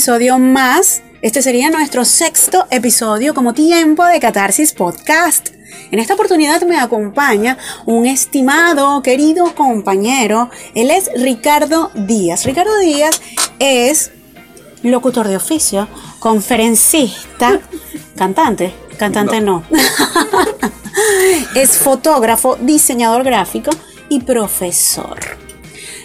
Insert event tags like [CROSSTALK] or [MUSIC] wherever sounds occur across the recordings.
Episodio más. Este sería nuestro sexto episodio como tiempo de Catarsis Podcast. En esta oportunidad me acompaña un estimado, querido compañero. Él es Ricardo Díaz. Ricardo Díaz es locutor de oficio, conferencista, [LAUGHS] cantante, cantante no. [LAUGHS] es fotógrafo, diseñador gráfico y profesor.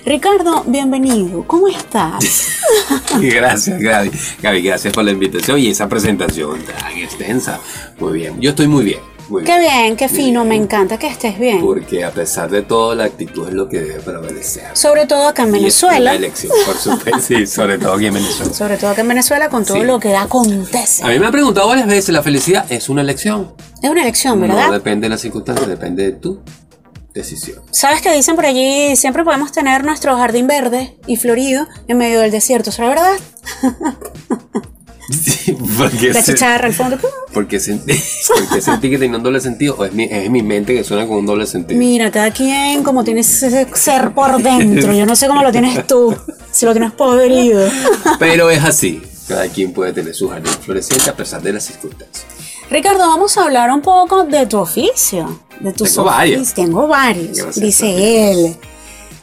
Ricardo, bienvenido. ¿Cómo estás? [LAUGHS] gracias, Gaby. Gaby, gracias por la invitación y esa presentación tan extensa. Muy bien, yo estoy muy bien. Muy qué bien, qué fino, me encanta que estés bien. Porque a pesar de todo, la actitud es lo que debe prevalecer. Sobre todo acá en Venezuela. la elección, por supuesto, sí, sobre todo aquí en Venezuela. Sobre todo acá en Venezuela con todo lo que acontece. A mí me han preguntado varias veces, ¿la felicidad es una elección? Es una elección, ¿verdad? No depende de las circunstancias, depende de tú decisión. ¿Sabes qué dicen por allí? Siempre podemos tener nuestro jardín verde y florido en medio del desierto, ¿será verdad? [LAUGHS] Sí, porque La chicharra al fondo. Porque sentí, [LAUGHS] porque sentí que tenía un doble sentido o es mi, es mi mente que suena con un doble sentido. Mira, cada quien como tiene ese ser por dentro. Yo no sé cómo lo tienes tú, si lo tienes podrido. Pero es así. Cada quien puede tener su jardín floreciente a pesar de las circunstancias. Ricardo, vamos a hablar un poco de tu oficio. De tus Tengo varios. Tengo varios, dice él.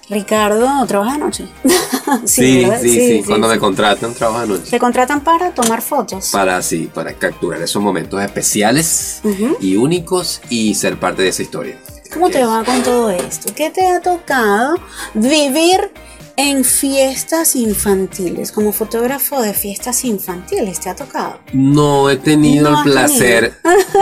Ricardo, ¿trabaja de noche? [LAUGHS] sí, sí, sí, Cuando me contratan, trabajo de noche. Te contratan para tomar fotos. Para, sí, para capturar esos momentos especiales y únicos y ser parte de esa historia. ¿Cómo te va con todo esto? ¿Qué te ha tocado vivir en fiestas infantiles, como fotógrafo de fiestas infantiles, ¿te ha tocado? No he tenido el placer,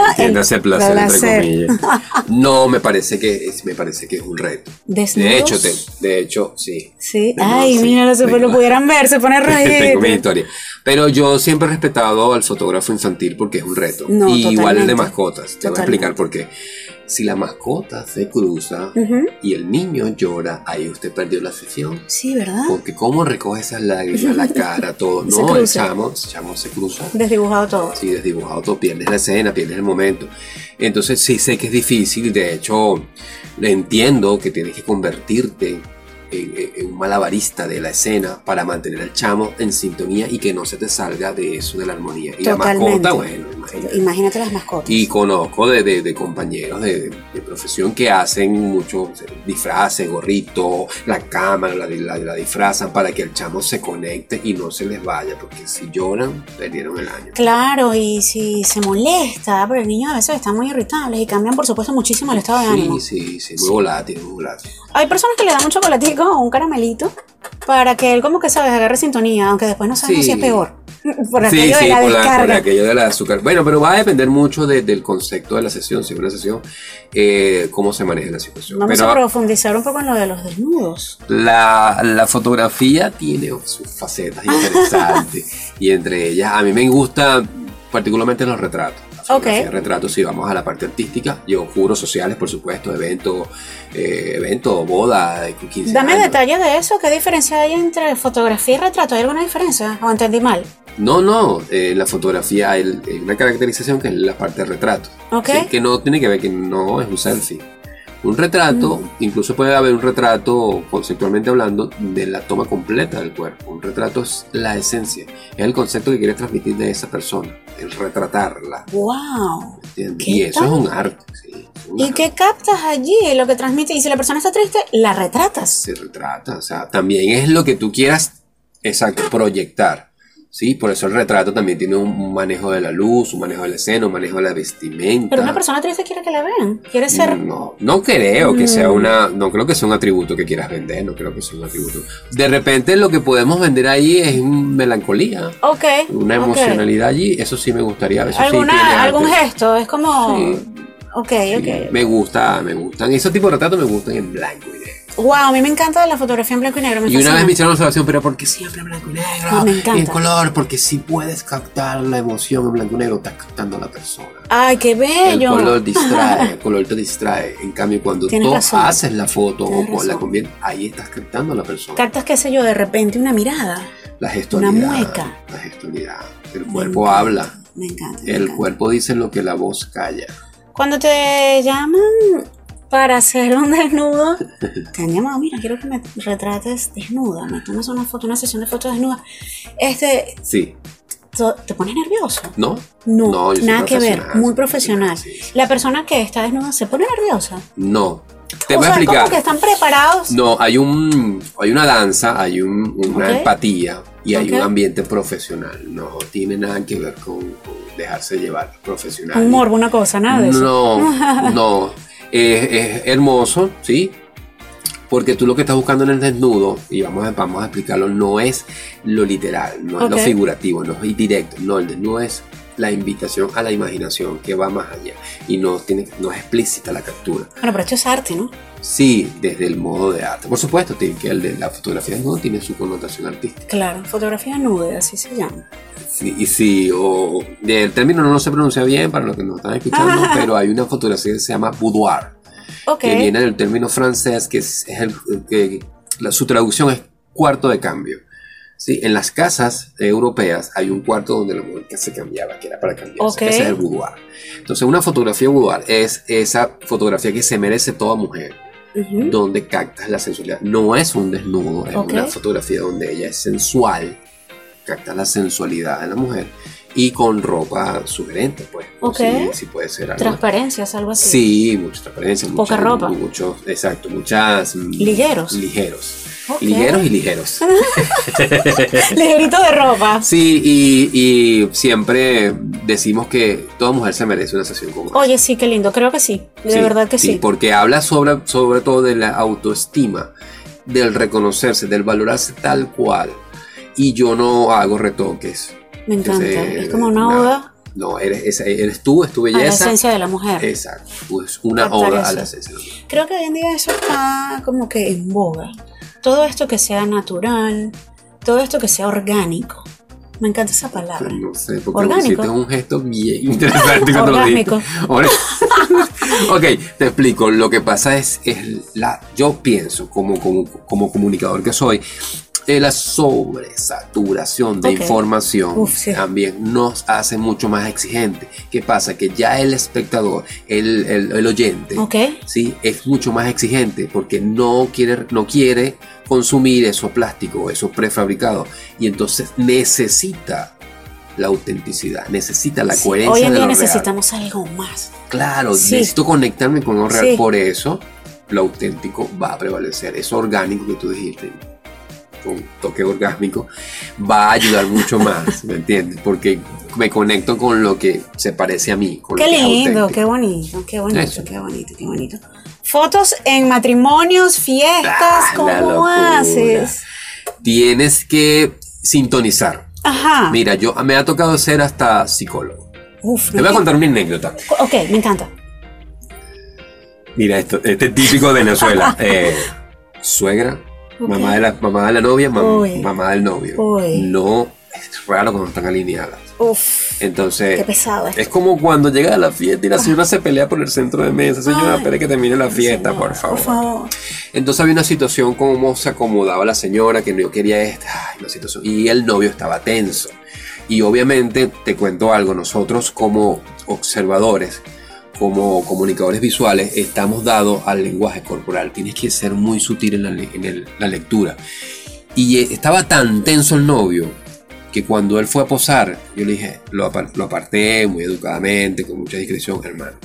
entiéndase [LAUGHS] el placer, entre comillas. [LAUGHS] No, me parece que es, me parece que es un reto. De hecho, de hecho, sí. Sí, ay, mira, si lo pudieran ver, se pone [LAUGHS] historia. Pero yo siempre he respetado al fotógrafo infantil porque es un reto. y igual el de mascotas. Te voy a explicar por qué. Si la mascota se cruza y el niño llora, ahí usted perdió la sesión. Sí, ¿verdad? Porque cómo recoge esas lágrimas, la cara, [LAUGHS] todo. no, el chamo, se cruza. Desdibujado todo. Sí, desdibujado todo. Pierdes la escena, pierdes el momento. Entonces sí sé que es difícil. De hecho, entiendo que tienes que convertirte en, un malabarista de la escena para mantener al chamo en sintonía y que no se te salga de eso de la armonía. Y la mascota, bueno, imagínate. las mascotas. Y conozco de, de, compañeros de, profesión que hacen mucho disfraces, gorrito, la cámara, la, la, la, disfrazan para que el chamo se conecte y no se les vaya, porque si lloran, perdieron el año. Claro, y si se molesta, pero el niño a veces está muy irritable y cambian, por supuesto, muchísimo el estado de ánimo. Sí, sí, sí, muy volátil, muy volátil. Hay personas que le dan un chocolatico o un caramelito para que él como que sabes agarre sintonía, aunque después no sabemos si es peor. [LAUGHS] Por aquello de la por, aquello de la azúcar. Bueno, pero va a depender mucho del concepto de la sesión. Si es una sesión, eh, cómo se maneja la situación. Vamos a profundizar un poco en lo de los desnudos. La, la fotografía tiene sus facetas [LAUGHS] interesantes. y entre ellas, a mí me gusta particularmente los retratos. Okay. Retratos, si vamos a la parte artística, yo juro sociales, por supuesto, eventos, eh, evento, boda, 15 Dame detalles de eso, ¿qué diferencia hay entre fotografía y retrato? ¿Hay alguna diferencia? ¿O entendí mal? No, no, en la fotografía hay una caracterización que es la parte de retrato. Okay. Que no tiene que ver que no es un selfie. Un retrato, incluso puede haber un retrato, conceptualmente hablando, de la toma completa del cuerpo. Un retrato es la esencia, es el concepto que quieres transmitir de esa persona, el retratarla. ¡Wow! Y eso es un arte, sí. ¿Y qué captas allí? Lo que transmite. Y si la persona está triste, la retratas. Se retrata, o sea, también es lo que tú quieras, exacto, proyectar. Sí, por eso el retrato también tiene un manejo de la luz, un manejo de la escena, un manejo de la vestimenta. Pero una persona triste quiere que la vean, quiere ser... No, no creo que sea mm. una, no creo que sea un atributo que quieras vender, no creo que sea un atributo. De repente lo que podemos vender ahí es melancolía. Ok. Una emocionalidad allí, eso sí me gustaría. Eso ¿Alguna, algún gesto, es como... Sí. Ok, ok. Me gusta, me gustan. Esos tipos de retratos me gustan en blanco. Wow, a mí me encanta la fotografía en blanco y negro. y una vez me hicieron la observación, pero ¿por qué siempre en blanco y negro? me encanta. en color, porque si puedes captar la emoción en blanco y negro, estás captando a la persona. Ay, qué bello. El color [LAUGHS] distrae, el color te distrae. En cambio, cuando tú haces la foto o la conviertes, ahí estás captando a la persona. Captas, qué sé yo, de repente una mirada. La gestualidad. Una mueca. La gestualidad. El cuerpo habla. Me encanta. el cuerpo dice lo que la voz calla. Cuando te llaman para hacer un desnudo, te han llamado, mira, quiero que me retrates desnuda, me tomas una foto, una sesión de fotos desnuda. Este, Sí. ¿te pones nervioso? ¿No? No, No, yo nada que ver, muy profesional. profesional, sí. La persona que está desnuda se pone nerviosa. No. Te o voy a sea, explicar. como que están preparados. No, hay un hay una danza, hay un- una Ok. empatía y hay Ok. un ambiente profesional. No tiene nada que ver con, con dejarse llevar profesional. Un morbo, una cosa, nada de eso. No, [LAUGHS] no. Es, es hermoso, ¿sí? Porque tú lo que estás buscando en el desnudo, y vamos a, vamos a explicarlo, no es lo literal, no es lo figurativo, no es directo. No, el desnudo es la invitación a la imaginación que va más allá y no, tiene, no es explícita la captura. Bueno, pero esto es arte, ¿no? Sí, desde el modo de arte. Por supuesto, tiene que el de la fotografía desnudo tiene su connotación artística. Claro, fotografía nude, así se llama. Sí, y sí, o el término no se pronuncia bien para los que nos están escuchando, Ajá. [LAUGHS] pero hay una fotografía que se llama boudoir. Ok. que viene del término francés, que es, es el que la- su traducción es cuarto de cambio. Sí, en las casas europeas hay un cuarto donde la mujer se cambiaba, que era para cambiarse. Ok. Ese es el boudoir. Entonces, una fotografía boudoir es esa fotografía que se merece toda mujer, Ujú. donde captas la sensualidad. No es un desnudo, es Ok. una fotografía donde ella es sensual, capta la sensualidad de la mujer y con ropa sugerente, pues. Ok. Sí, sí puede ser algo. Transparencias, algo así. Sí, mucha transparencia. Poca mucha- ropa. Muchos, exacto, muchas... mm, Ligeros. Ligeros. Ligeros y ligeros. [LAUGHS] Ligerito de ropa. Sí, y, y siempre decimos que toda mujer se merece una sesión como. Oye, sí, qué lindo. Creo que sí. De Sí, verdad que sí. Porque habla sobre, sobre todo de la autoestima, del reconocerse, del valorarse tal cual. Y yo no hago retoques. Me encanta. Entonces, es como una nada. oda No, eres, eres tú, es tu a la belleza. esencia de la mujer. Exacto. Pues una Captar oda a eso. la esencia. de la mujer. Creo que hoy en día eso está como que en boga. Todo esto que sea natural, todo esto que sea orgánico. Me encanta esa palabra. No sé, porque Orgánico. hiciste un gesto bien interesante cuando lo dijiste. [LAUGHS] [LAUGHS] Ok, te explico. Lo que pasa es, es la, yo pienso como, como, como comunicador que soy, eh, la sobresaturación de información Uf, sí. también nos hace mucho más exigente. ¿Qué pasa? Que ya el espectador, el, el- el oyente. ¿sí? es mucho más exigente porque no quiere, no quiere consumir eso plástico, eso prefabricado. Y entonces necesita la autenticidad, necesita la Sí, coherencia Hoy en de día lo real. necesitamos algo más. Claro, Sí. necesito conectarme con lo real. Sí. Por eso, lo auténtico va a prevalecer. Eso orgánico que tú dijiste, con toque orgásmico, va a ayudar mucho más, ¿me entiendes? Porque me conecto con lo que se parece a mí. Con lo Qué que es lindo, auténtico. qué bonito, qué bonito, Eso. qué bonito, qué bonito. Fotos en matrimonios, fiestas, Ah, ¿cómo haces? Tienes que sintonizar. Ajá. Mira, yo me ha tocado ser hasta psicólogo. Uf, Te voy a contar una anécdota. Ok, me encanta. Mira, esto, este es típico de Venezuela. [LAUGHS] Eh, suegra, mamá, de la, mamá de la novia, mam- mamá del novio. Uy. No, es raro cuando están alineadas. Uf, Entonces, qué pesado esto. es como cuando llega a la fiesta y la señora se pelea por el centro de mesa. Señora, espere que termine la fiesta, Señora, por favor. Por favor. Entonces había una situación como se acomodaba la señora, que no quería esta, ay, situación. Y el novio estaba tenso. Y obviamente, te cuento algo, nosotros como observadores, como comunicadores visuales, estamos dados al lenguaje corporal. Tienes que ser muy sutil en la, en el- la lectura. Y eh, estaba tan tenso el novio que cuando él fue a posar, yo le dije, lo, lo aparté muy educadamente, con mucha discreción, hermano,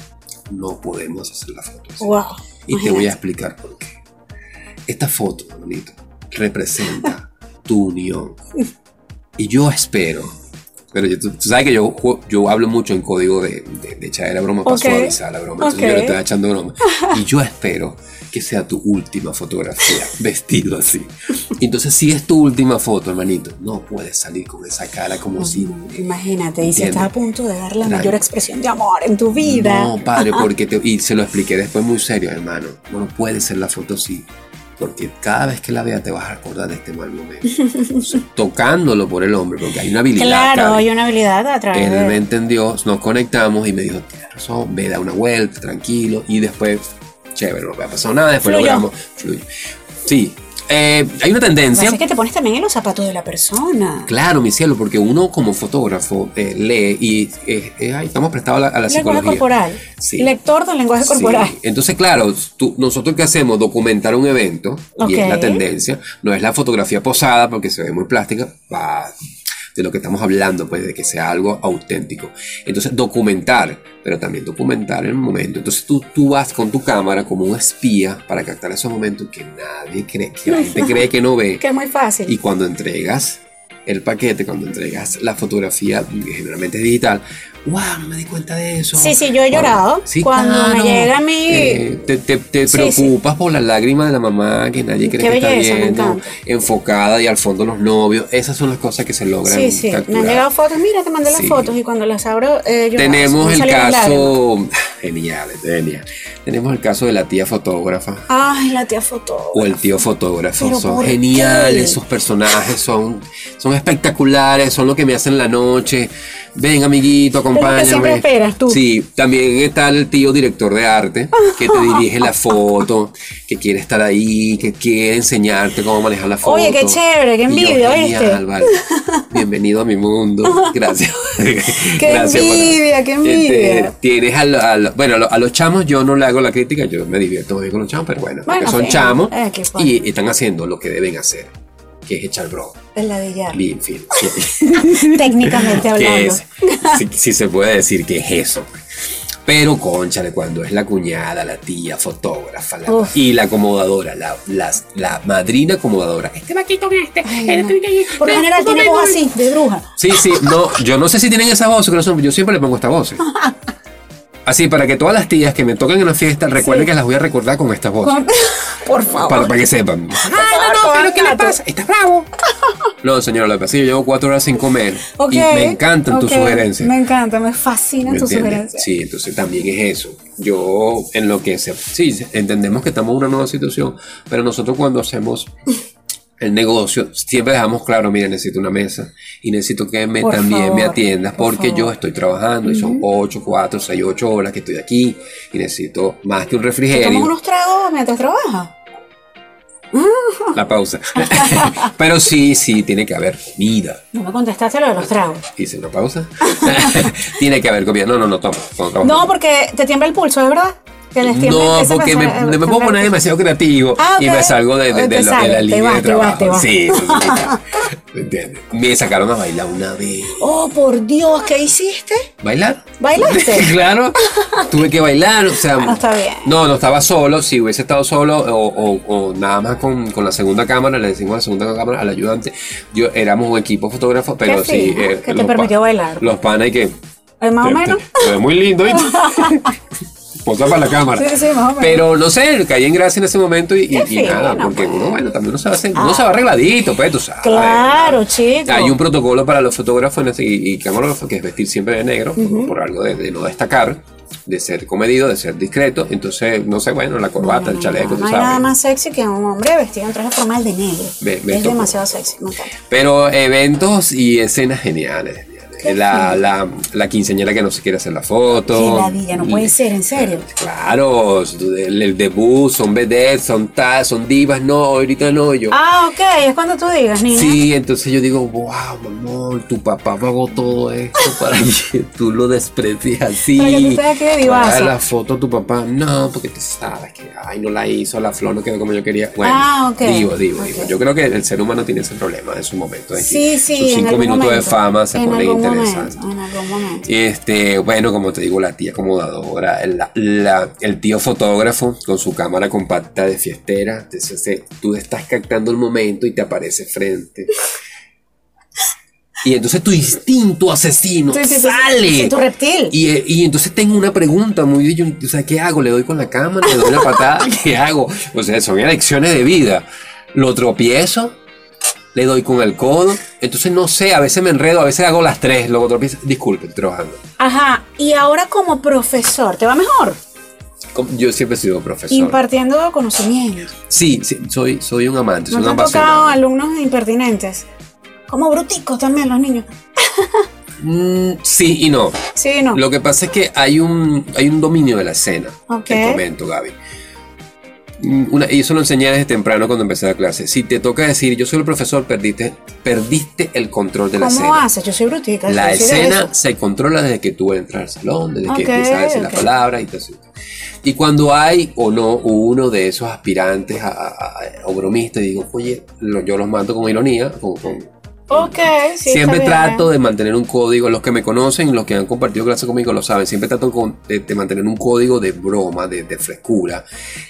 no podemos hacer la foto. así". Wow. Y te voy a explicar por qué. Esta foto, bonito, representa tu unión. Y yo espero, pero yo- tú, tú sabes que yo, yo hablo mucho en código de, de, de echar la broma para Ok. suavizar la broma. Entonces yo le estoy echando broma. [LAUGHS] Y yo espero que sea tu última fotografía [LAUGHS] vestido así. Entonces, si es tu última foto, hermanito, no puedes salir con esa cara como si Imagínate, y si estás a punto de dar la mayor expresión de amor en tu vida. No, padre, [LAUGHS] porque te, y se lo expliqué después muy serio, hermano. No no puede ser la foto así. Porque cada vez que la veas te vas a acordar de este mal momento. Entonces, [LAUGHS] tocándolo por el hombre, porque hay una habilidad. Claro, hay una habilidad a través Él me de... entendió, nos conectamos y me dijo, tienes razón, ve, da una vuelta, tranquilo. Y después, chévere, no me ha pasado nada, después Fluyó. logramos, fluye. Sí, eh, hay una tendencia. es que te pones también en los zapatos de la persona. Claro, mi cielo, porque uno como fotógrafo eh, lee y eh, ay, estamos prestados a la, a la lenguaje psicología. corporal. Sí. Lector del lenguaje Sí. corporal. Entonces, claro, tú- nosotros que hacemos documentar un evento, y es la tendencia, no es la fotografía posada porque se ve muy plástica, va de lo que estamos hablando, pues de que sea algo auténtico. Entonces, documentar, pero también documentar el momento. Entonces, tú, tú vas con tu cámara como un espía para captar esos momentos que nadie cree, que la gente cree que no ve. [LAUGHS] Que es muy fácil. Y cuando entregas el paquete, cuando entregas la fotografía, generalmente es digital, wow, no me di cuenta de eso. Sí, sí, yo he llorado cuando me llega a mí- Eh, te te- te Sí, preocupas por las lágrimas de la mamá que nadie cree Qué que belleza, está viendo, enfocada y al fondo los novios. Esas son las cosas que se logran Sí, sí. Me han llegado fotos. Mira, te mandé las Sí. fotos y cuando las abro, eh, yo Tenemos el caso genial, genial. Tenemos el caso de la tía fotógrafa Ay, la tía fotógrafa. o el tío fotógrafo. ¿Pero Son geniales, qué? esos personajes son, son espectaculares, son lo que me hacen la noche. Ven, amiguito, acompáñame. que siempre esperas tú. Sí, también está el tío director de arte que te dirige la foto, que quiere estar ahí, que quiere enseñarte cómo manejar la foto. Oye, qué chévere, qué envidia, ¿viste? vale. Bienvenido a mi mundo. [LAUGHS] Gracias. Qué Gracias envidia, qué envidia. Este, tienes a, lo- a lo- bueno, a, lo- a los chamos yo no le hago la crítica, yo me divierto bien con los chamos, pero bueno, porque Bueno, son sí, chamos eh, y, y están haciendo lo que deben hacer, que es echar broma. El ladillar. [LAUGHS] Técnicamente [LAUGHS] hablando. es, si, si se puede decir que es eso. Pero, conchale, cuando es la cuñada, la tía, fotógrafa la- y la acomodadora, la, madrina acomodadora. Este va aquí con este. Ay, no. tiene que- Por lo general tiene voz así, de bruja. Sí, sí, no, yo no sé si tienen esa voz, son- yo siempre le pongo esta voz. [LAUGHS] Así, para que todas las tías que me toquen en la fiesta recuerden Sí. que las voy a recordar con esta voz. Con- Por favor. Para, para que sepan. Ay, no, no, pero ¿qué le pasa? ¿Estás bravo? No, señora, lo que pasa es que yo llevo cuatro horas sin comer y me encantan tus sugerencias. Me encantan, me fascinan ¿Me tus sugerencias. Sí, entonces también es eso. Yo, en lo que se. Sí, entendemos que estamos en una nueva situación, pero nosotros cuando hacemos el negocio, siempre dejamos claro: mira, necesito una mesa y necesito que me, Por también me atiendas por porque yo estoy trabajando y son 8, 4, 6, 8 horas que estoy aquí y necesito más que un ¿Te refrigerio. tomas unos tragos mientras trabajas? La pausa. [LAUGHS] pero sí, sí, tiene que haber comida. No me contestaste lo de los tragos. Hice una pausa. [LAUGHS] tiene que haber comida. No, no, no, toma. toma, toma. No, porque te tiembla el pulso, ¿es verdad? Tiembla- No, porque me, me puedo poner demasiado creativo Ah, y me salgo de, de- Te la te línea vas, de te vas, trabajo. te vas. Sí, sí, sí. ¿Me [LAUGHS] entiendes? Me sacaron a bailar una vez. Oh, por Dios, ¿qué hiciste? ¿Bailar? ¿Bailaste? [LAUGHS] claro, [LAUGHS] tuve que bailar, o sea... No está bien. No, no estaba solo, si hubiese estado solo o, o- o nada más con, con la segunda cámara, le decimos a la segunda cámara al ayudante, yo éramos un equipo fotógrafo, pero Qué sí... eh, que te pa- permitió bailar. Los panas y que... Más o te- menos. te- te ves muy lindo. Posa para la cámara. Sí, sí, más o menos. Pero no sé, caí en gracia en ese momento y, y- Qué y nada, porque pues. uno, bueno, también uno se va, a hacer- uno se va arregladito, pues, tú sabes. Claro, chico. Hay un protocolo para los fotógrafos y, y camarógrafos que es vestir siempre de negro, por, por algo de, de no destacar, de ser comedido, de ser discreto. Entonces, no sé, bueno, la corbata, el chaleco, no, tú no hay sabes. nada más sexy que un hombre vestido en traje formal de negro. Me- me es tocó. demasiado sexy, me encanta. Pero eventos y escenas geniales. La, la, la quinceañera que no se quiere hacer la foto. No puede ser, en serio. Claro, el, el debut, son vedettes, son tal, son divas, no, ahorita no, yo. Ah, ok, es cuando tú digas, niña. Sí, entonces yo digo, wow, amor, tu papá pagó todo esto para [LAUGHS] que tú lo desprecies así. Para que tú de divazo. Para la foto a tu papá, no, porque tú sabes que, ay, no la hizo, la flor no quedó como yo quería. Bueno, Ah, ok. digo, digo, digo. Yo creo que el ser humano tiene ese problema en su momento. de que Sí, sí, Sus en cinco minutos de momento. fama se en algún interesantes. Momento, en algún momento. Este, bueno, como te digo, la tía acomodadora, el, la- el tío fotógrafo con su cámara compacta de fiestera. Entonces, tú estás captando el momento y te aparece frente. Y entonces tu instinto asesino Sí, sí, sí, sale. sí, tu reptil. Y, y entonces tengo una pregunta muy yo, o sea, ¿qué hago? ¿Le doy con la cámara? ¿Le doy una patada? [LAUGHS] ¿Qué hago? O sea, son elecciones de vida. ¿Lo tropiezo? ¿Le doy con el codo? Entonces no sé, a veces me enredo, a veces hago las tres, luego tropiezo. Disculpe, estoy trabajando. Ajá, y ahora como profesor, ¿te va mejor? Yo siempre he sido profesor. Impartiendo conocimiento. Sí, sí, soy, soy un amante, soy ¿No te han tocado alumnos impertinentes? Como bruticos también los niños. Mm, sí y no. Sí, no. Lo que pasa es que hay un, hay un dominio de la escena. Ok. Te comento, Gaby. Mm, una- y eso lo enseñé desde temprano cuando empecé la clase. Si te toca decir, yo soy el profesor, perdiste, perdiste el control de la ¿Cómo escena. haces? Yo soy brutica. La escena eso. se controla desde que tú entras al salón, desde Ok, que empiezas a decir ok. las palabras y todo eso. Y cuando hay o no uno de esos aspirantes a, a- a- o bromistas, digo, oye, lo- yo los mando con ironía, con- con, Ok, sí. siempre trato de mantener un código, los que me conocen, los que han compartido clase conmigo lo saben, siempre trato con- de, de mantener un código de broma, de, de frescura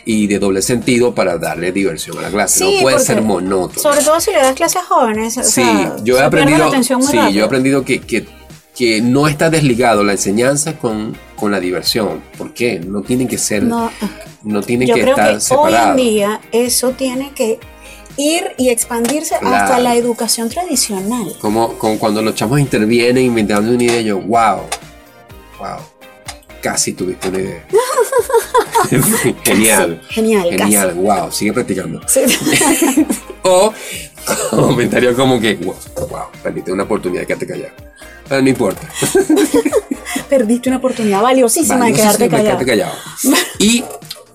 y de doble sentido para darle diversión a la clase. Sí, no puede ser monótono. Sobre todo si le das clases a jóvenes. o Sí, sea, yo he aprendido, sí, yo he aprendido que, que, que no está desligado la enseñanza con, con la diversión. ¿Por qué? No tienen que ser, no, No, tienen yo que creo que estar hoy separados. en día eso tiene que ir y expandirse hasta la educación tradicional. Como, como cuando los chamos intervienen inventando una idea, yo, wow, wow, casi tuviste una idea. [LAUGHS] Genial. Genial, Genial, wow, sigue practicando. Sí. [LAUGHS] O comentario como que, wow, wow, perdiste una oportunidad, quédate callado. Pero no importa. [LAUGHS] Perdiste una oportunidad valiosísima de quedarte callado. quedé callado. Y,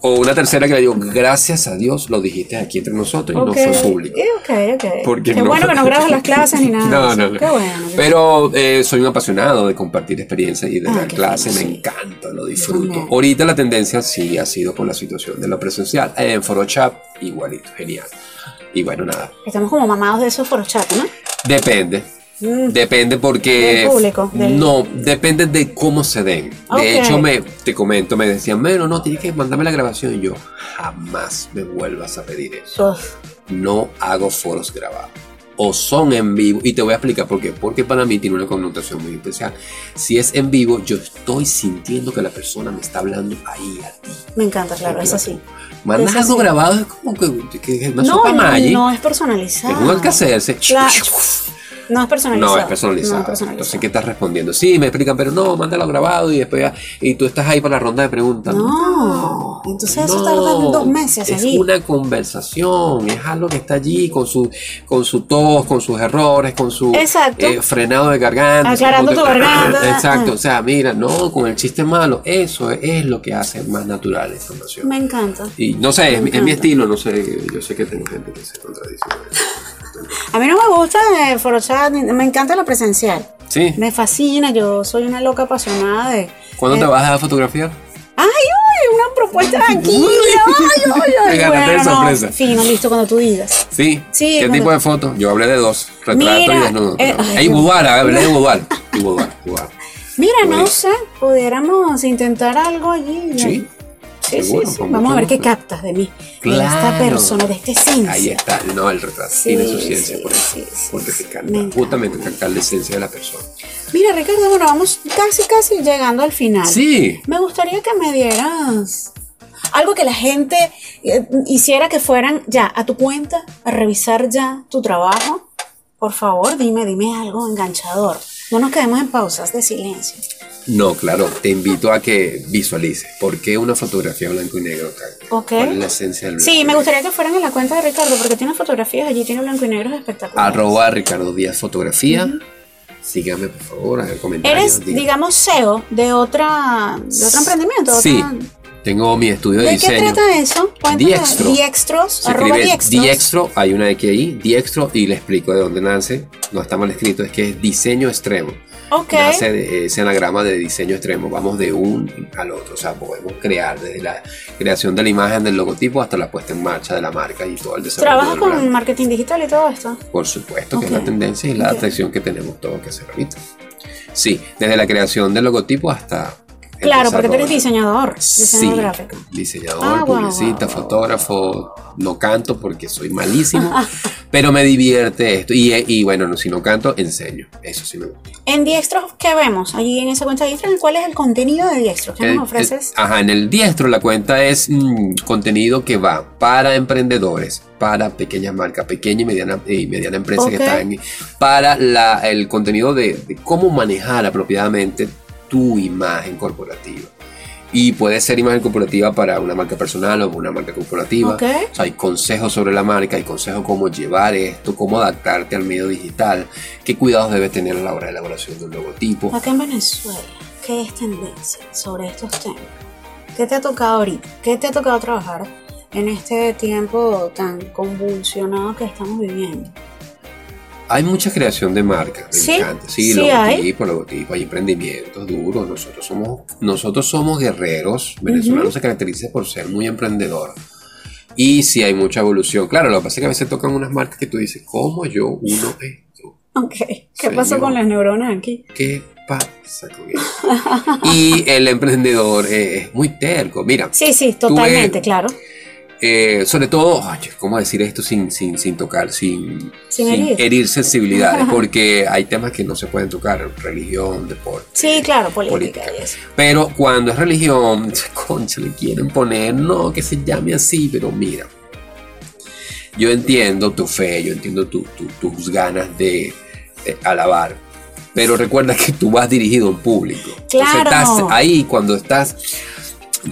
o una tercera que le digo, gracias a Dios lo dijiste aquí entre nosotros y no fue público. eh, ok, ok. Porque Qué no- bueno que no grabas las clases ni [LAUGHS] nada. No, no, no. Qué bueno. Pero eh, soy un apasionado de compartir experiencias y de Ah, clases, fino, me encanta, lo disfruto. Ahorita la tendencia sí ha sido por la situación de lo presencial. En Photoshop, igualito, genial. Y bueno, nada, Estamos como mamados de esos chat, ¿no? depende. Mm, Depende porque... Del público, del- No, depende de cómo se den. De Ok. hecho, me, te comento, me decían, bueno, no, tienes que mandarme la grabación. Y yo, jamás me vuelvas a pedir eso. uf, No hago foros grabados. O son en vivo. Y te voy a explicar por qué. Porque para mí tiene una connotación muy especial. Si es en vivo, yo estoy sintiendo que la persona me está hablando ahí a ti. me encanta, claro, es así. Mandas algo grabado, es como que, que No, no, no es personalizado. Un alcacerse. Claro. No es personalizado. No, es personalizado. No es personalizado. Entonces, ¿qué estás respondiendo? Sí, me explican, pero no, mándalo grabado y después ya- y tú estás ahí para la ronda de preguntas. No, entonces eso No, tarda dos meses es allí. una conversación, es algo que está allí con su, con su tos, con sus errores, con su eh, frenado de garganta. Aclarando tu garganta. [LAUGHS] Exacto, Ah. o sea, mira, no, con el chiste malo, eso es, es lo que hace más natural la información. Me encanta. Y no sé, es, mi- es mi estilo, no sé, yo sé que tengo gente que se contradice. [LAUGHS] A mí no me gusta el forochat, me encanta lo presencial. Sí, Me fascina, yo soy una loca apasionada de... ¿cuándo te vas a fotografiar? ¡Ay, ay! Una propuesta aquí. ¡Ay, ay, ay! Me de Bueno, no, sorpresa. Fino, listo, cuando tú digas. Sí. Sí, ¿Qué cuando- tipo de fotos? Yo hablé de dos, retrato Mira, y desnudo. eh, ay, Ey, Dios. boudoir, hablé de. Y boudoir, boudoir. Mira, no sé, pudiéramos intentar algo allí. Sí. Sí, sí, Seguro, sí. con Vamos a ver qué captas de mí. De esta persona, de este ciencia. Ahí está, no, el retrato tiene su ciencia por eso. porque te encanta. justamente captar la esencia de la persona. Mira, Ricardo, bueno, vamos casi, casi llegando al final. Sí, Me gustaría que me dieras algo que la gente eh, hiciera que fueran ya a tu cuenta, a revisar ya tu trabajo. Por favor, dime, dime algo enganchador. No nos quedemos en pausas de silencio. no, claro, te invito a que visualices. ¿Por qué una fotografía blanco y negro? Carmen? Ok. ¿Cuál es la esencia del blanco Sí, me gustaría que fueran en la cuenta de Ricardo, porque tiene fotografías allí, tiene blanco y negro espectaculares. Arroba Ricardo Díaz Fotografía. Sígame, por favor, hacer comentarios. Eres, diga. digamos, CEO de otra, de otro emprendimiento. Sí, otra- tengo mi estudio de, ¿De qué diseño. trata eso? Diextro. Diextros, Se arroba diextros. diextro, hay una X ahí, diextro, y le explico de dónde nace. No está mal escrito, es que es diseño extremo. Ok. Nace de ese anagrama de diseño extremo. Vamos de un al otro. O sea, podemos crear desde la creación de la imagen del logotipo hasta la puesta en marcha de la marca y todo el desarrollo. ¿Trabajas con brand. marketing digital y todo esto? Por supuesto que es la tendencia y la adaptación que tenemos todos que hacer ahorita. Sí, desde la creación del logotipo hasta. Claro, porque tú eres diseñador, diseñador Sí, gráfico. diseñador, Ah, publicista, fotógrafo, no canto porque soy malísimo, [LAUGHS] pero me divierte esto. Y, y bueno, no, si no canto, enseño. Eso sí me gusta. En Diextros, ¿qué vemos? Allí en esa cuenta de Diextros, ¿cuál es el contenido de Diextros? ¿Qué El- nos ofreces? el- ajá, en el diestro la cuenta es mm, contenido que va para emprendedores, para pequeñas marcas, pequeña y mediana, y mediana empresa que están, para la- el contenido de, de cómo manejar apropiadamente tu imagen corporativa. Y puede ser imagen corporativa para una marca personal o una marca corporativa. Ok. O sea, hay consejos sobre la marca, hay consejos cómo llevar esto, cómo adaptarte al medio digital, qué cuidados debes tener a la hora de elaboración de un logotipo. Acá en Venezuela, ¿qué es tendencia sobre estos temas? ¿Qué te ha tocado ahorita? ¿Qué te ha tocado trabajar en este tiempo tan convulsionado que estamos viviendo? Hay mucha creación de marcas, me Sí, encanta. Sí, sí hay. logotipo, logotipo, hay emprendimientos duros. Nosotros somos, nosotros somos guerreros. Venezolano Ujú. se caracteriza por ser muy emprendedor. Y sí hay mucha evolución. Claro, lo que pasa es que a veces tocan unas marcas que tú dices, ¿cómo yo uno esto? Ok, ¿qué Señor. pasó con las neuronas aquí? ¿Qué pasa con eso? y el emprendedor es muy terco. Mira, Sí, sí, totalmente, claro. Eh, sobre todo, ay, ¿cómo decir esto sin, sin, sin tocar, sin, Sin herir. sensibilidades? [LAUGHS] Porque hay temas que no se pueden tocar, religión, deporte. Sí, claro, política, política. y eso. Pero cuando es religión, [LAUGHS] concha, le quieren poner, no, que se llame así, pero mira, yo entiendo tu fe, yo entiendo tu- tu- tus ganas de, de alabar, pero recuerda que tú vas dirigido a un público. Entonces, Claro. estás ahí cuando estás,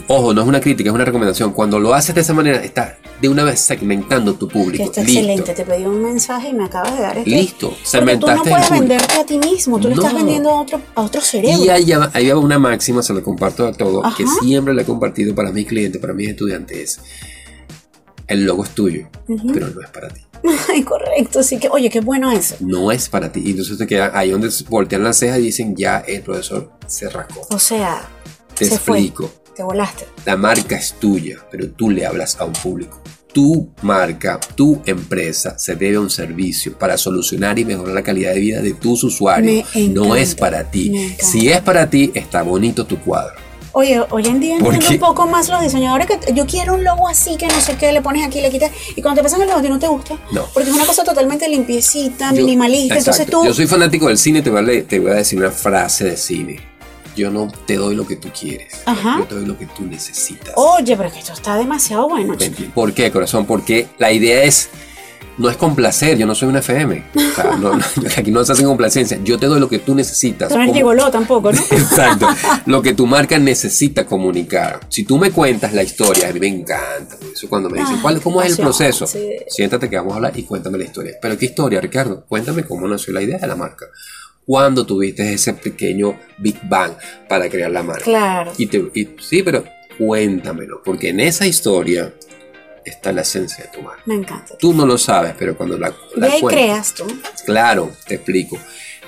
ojo, no es una crítica, es una recomendación, cuando lo haces de esa manera, estás de una vez segmentando tu público. está Listo. excelente, te pedí un mensaje y me acabas de dar este. Listo, Porque tú no segmentaste puedes venderte a ti mismo, tú le estás vendiendo a otro, a otro cerebro. Y ahí va- ahí va una máxima, se la comparto a todos, Ajá. que siempre le he compartido para mis clientes, para mis estudiantes. es, El logo es tuyo, pero no es para ti. [LAUGHS] Ay, correcto, sí que, oye, qué bueno eso. No es para ti. Y entonces te queda ahí donde voltean las cejas y dicen, ya el profesor se rascó. O sea, Te se fue. Te volaste. La marca es tuya, pero tú le hablas a un público. Tu marca, tu empresa se debe a un servicio para solucionar y mejorar la calidad de vida de tus usuarios. Me No es para ti. Si es para ti, está bonito tu cuadro. Oye, hoy en día ¿Por entiendo qué? un poco más los diseñadores que yo quiero un logo así que no sé qué, le pones aquí, le quitas. Y cuando te pasan el logo, no te gusta. No. Porque es una cosa totalmente limpiecita, Yo- minimalista. Entonces exacto. tú. Yo soy fanático del cine, te voy, a, te voy a decir una frase de cine. Yo no te doy lo que tú quieres. Ajá. Yo te doy lo que tú necesitas. Oye, pero que esto está demasiado bueno. chico. ¿Por qué, corazón? Porque la idea es. No es complacer, yo no soy una FM. O sea, no- no, [LAUGHS] aquí no se hacen complacencia. Yo te doy lo que tú necesitas. No eres Como- gigoló tampoco, ¿no? [LAUGHS] Exacto. Lo que tu marca necesita comunicar. Si tú me cuentas la historia, a mí me encanta. Eso cuando me dicen, Ay, ¿cuál, ¿cómo es el proceso? sí. Siéntate que vamos a hablar y cuéntame la historia. Pero ¿qué historia, Ricardo? Cuéntame cómo nació la idea de la marca. ¿Cuándo tuviste ese pequeño Big Bang para crear la marca? Claro. Y te- y- sí, pero cuéntamelo, porque en esa historia está la esencia de tu marca. Me encanta. Tú no lo sabes, pero cuando la, Y la ahí cuentas- creas tú. Claro, te explico.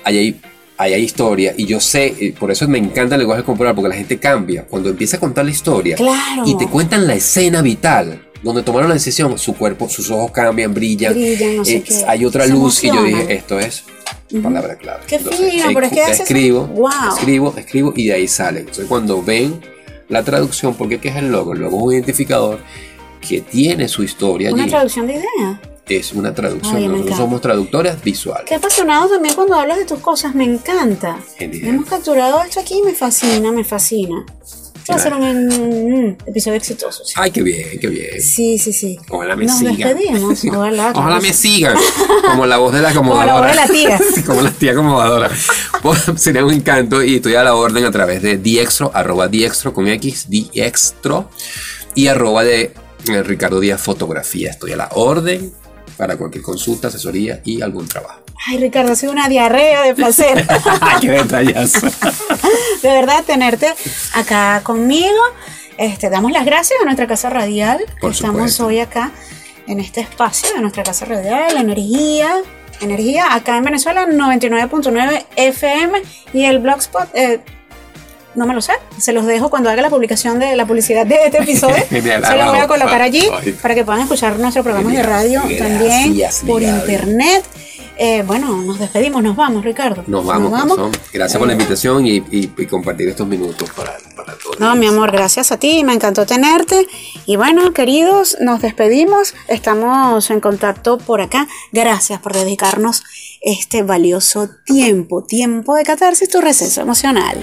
Ahí hay, ahí hay historia y yo sé, y por eso me encanta el lenguaje corporal, porque la gente cambia. Cuando empieza a contar la historia Claro. y te cuentan la escena vital, donde tomaron la decisión, su cuerpo, sus ojos cambian, brillan, Brillan, no sé eh, qué. hay otra Se luz y yo dije, esto es palabra clave. Qué fino, pero es que escribo, Wow. escribo, escribo y de ahí sale. Entonces cuando ven la traducción, porque qué es el logo? El logo es un identificador que tiene su historia Una allí. traducción de idea. Es una traducción. Me Nosotros somos traductores visuales. Qué apasionado también cuando hablas de tus cosas, me encanta. Genial. Hemos capturado esto aquí y me fascina, me fascina. A ser un, episodio exitoso. sí. Ay, qué bien, qué bien. Sí, sí, sí. [LAUGHS] Ojalá me Nos sigan. despedimos. Ojalá. Ojalá me sigan. Como la voz de la Como la voz de la tía. [LAUGHS] Sí, Como la tía acomodadora. [LAUGHS] Sería un encanto y estoy a la orden a través de diextro, arroba diextro con X, diextro y arroba de eh, Ricardo Díaz Fotografía. Estoy a la orden para cualquier consulta, asesoría y algún trabajo. Ay, Ricardo, ha sido una diarrea de placer. [LAUGHS] Ay, qué detallazo. de verdad, tenerte acá conmigo. Este, damos las gracias a nuestra casa radial. que Por estamos supuesto. hoy acá en este espacio de nuestra casa radial, energía. Energía acá en Venezuela, 99.9 FM y el blogspot. eh, no me lo sé, se los dejo cuando haga la publicación de la publicidad de este episodio. [LAUGHS] Genial, se los voy a colocar allí para que puedan escuchar nuestros programas de radio gracias, también por internet. Eh, bueno, nos despedimos, nos vamos, Ricardo. Nos vamos, corazón. Gracias por la invitación y, y- y compartir estos minutos para, para todos. No, mi amor, gracias a ti, me encantó tenerte. Y bueno, queridos, nos despedimos, estamos en contacto por acá. Gracias por dedicarnos este valioso tiempo, tiempo de catarsis, tu receso emocional.